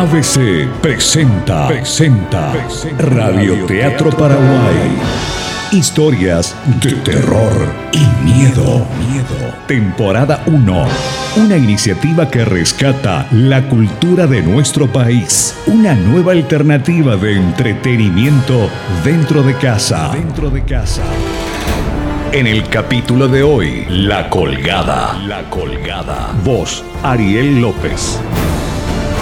ABC presenta, presenta, Radio Teatro Paraguay. Historias de terror y miedo. Temporada 1. Una iniciativa que rescata la cultura de nuestro país. Una nueva alternativa de entretenimiento dentro de casa. Dentro de casa. En el capítulo de hoy, La Colgada. La Colgada. Voz, Ariel López.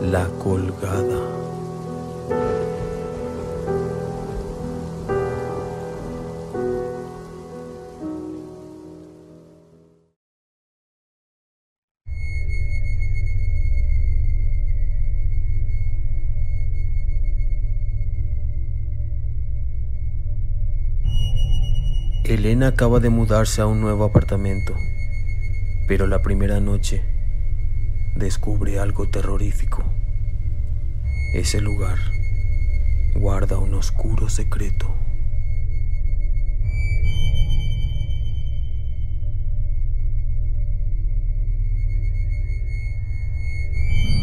La Colgada. Elena acaba de mudarse a un nuevo apartamento, pero la primera noche descubre algo terrorífico. Ese lugar guarda un oscuro secreto.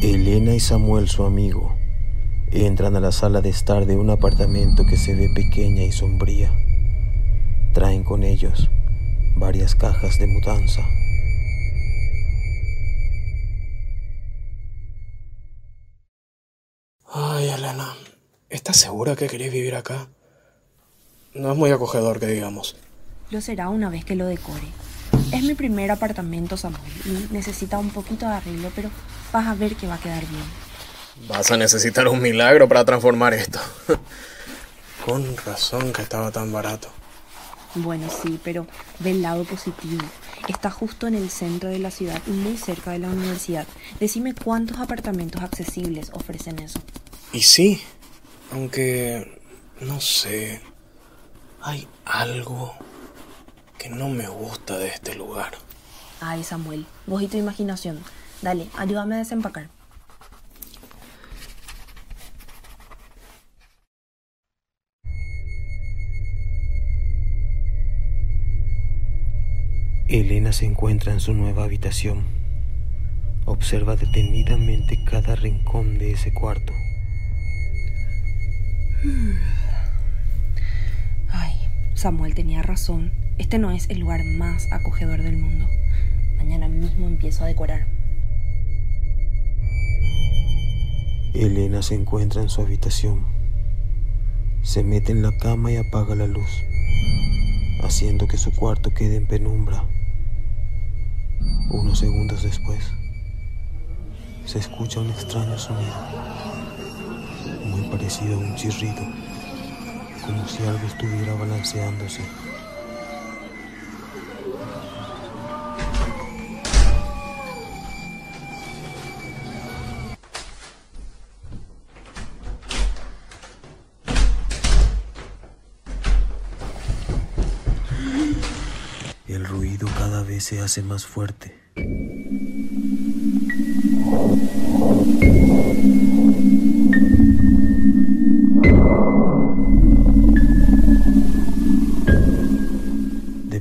Elena y Samuel, su amigo, entran a la sala de estar de un apartamento que se ve pequeña y sombría. Traen con ellos varias cajas de mudanza. ¿Estás segura que querés vivir acá? No es muy acogedor que digamos. Lo será una vez que lo decore. Es mi primer apartamento, Samuel, y necesita un poquito de arreglo, pero vas a ver que va a quedar bien. Vas a necesitar un milagro para transformar esto. Con razón que estaba tan barato. Bueno, sí, pero ve el lado positivo. Está justo en el centro de la ciudad y muy cerca de la universidad. Decime cuántos apartamentos accesibles ofrecen eso. Y sí, aunque no sé, hay algo que no me gusta de este lugar. Ay, Samuel, vos y tu imaginación. Dale, ayúdame a desempacar. Elena se encuentra en su nueva habitación. Observa detenidamente cada rincón de ese cuarto. Ay, Samuel tenía razón. Este no es el lugar más acogedor del mundo. Mañana mismo empiezo a decorar. Elena se encuentra en su habitación. Se mete en la cama y apaga la luz, haciendo que su cuarto quede en penumbra. Unos segundos después, se escucha un extraño sonido, parecido a un chirrido, como si algo estuviera balanceándose. El ruido cada vez se hace más fuerte.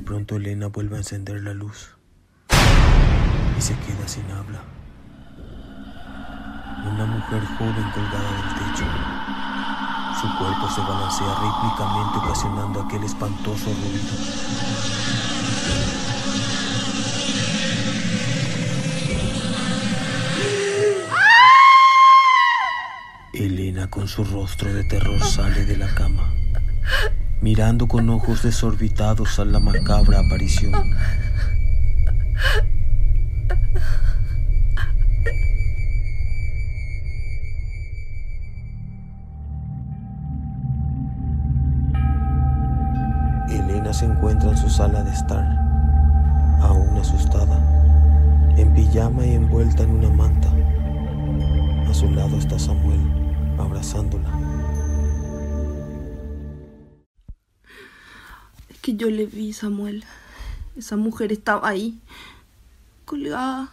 Pronto Elena vuelve a encender la luz y se queda sin habla. Una mujer joven colgada del techo. Su cuerpo se balancea rítmicamente ocasionando aquel espantoso ruido. Elena con su rostro de terror sale de la cama, mirando con ojos desorbitados a la macabra aparición. Elena se encuentra en su sala de estar, aún asustada, en pijama y envuelta en una manta. A su lado está Samuel, abrazándola. Que yo le vi, Samuel. Esa mujer estaba ahí, colgada,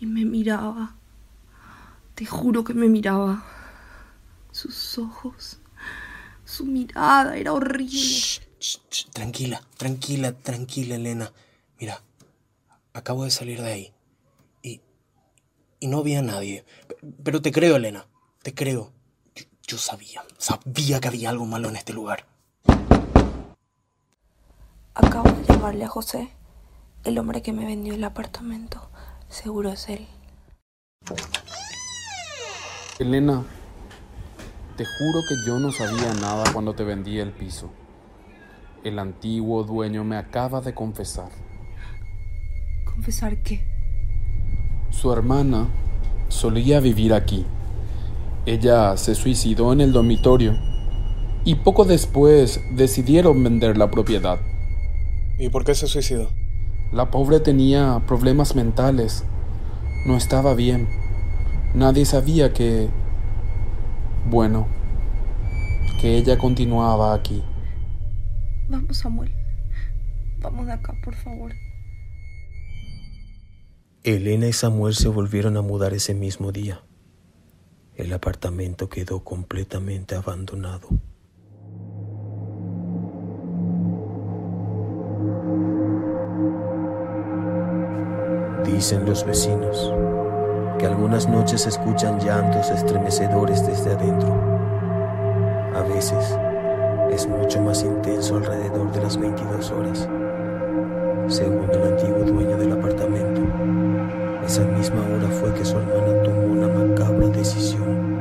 y me miraba. Te juro que me miraba. Sus ojos, su mirada era horrible. Tranquila, tranquila, tranquila, Elena. Mira, acabo de salir de ahí. Y, y no vi a nadie. Pero te creo, Elena. Te creo. Yo, yo sabía, sabía que había algo malo en este lugar. Acabo de llamarle a José, el hombre que me vendió el apartamento. Seguro es él. Elena, te juro que yo no sabía nada cuando te vendí el piso. El antiguo dueño me acaba de confesar. ¿Confesar qué? Su hermana solía vivir aquí. Ella se suicidó en el dormitorio y poco después decidieron vender la propiedad. ¿Y por qué se suicidó? La pobre tenía problemas mentales. No estaba bien. Nadie sabía que... Bueno, que ella continuaba aquí. Vamos, Samuel. Vamos de acá, por favor. Elena y Samuel se volvieron a mudar ese mismo día. El apartamento quedó completamente abandonado. Dicen los vecinos que algunas noches escuchan llantos estremecedores desde adentro. A veces es mucho más intenso alrededor de las 22 horas. Según el antiguo dueño del apartamento, esa misma hora fue que su hermana tomó una macabra decisión.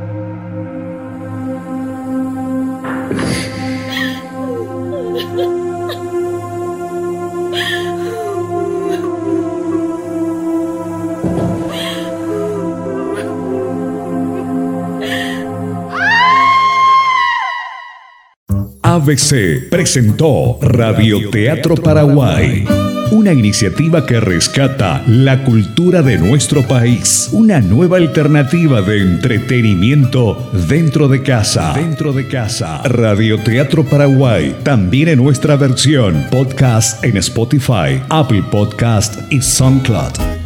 ABC presentó Radioteatro Paraguay, una iniciativa que rescata la cultura de nuestro país, una nueva alternativa de entretenimiento dentro de casa. Dentro de casa. Radioteatro Paraguay, también en nuestra versión podcast en Spotify, Apple Podcast y SoundCloud.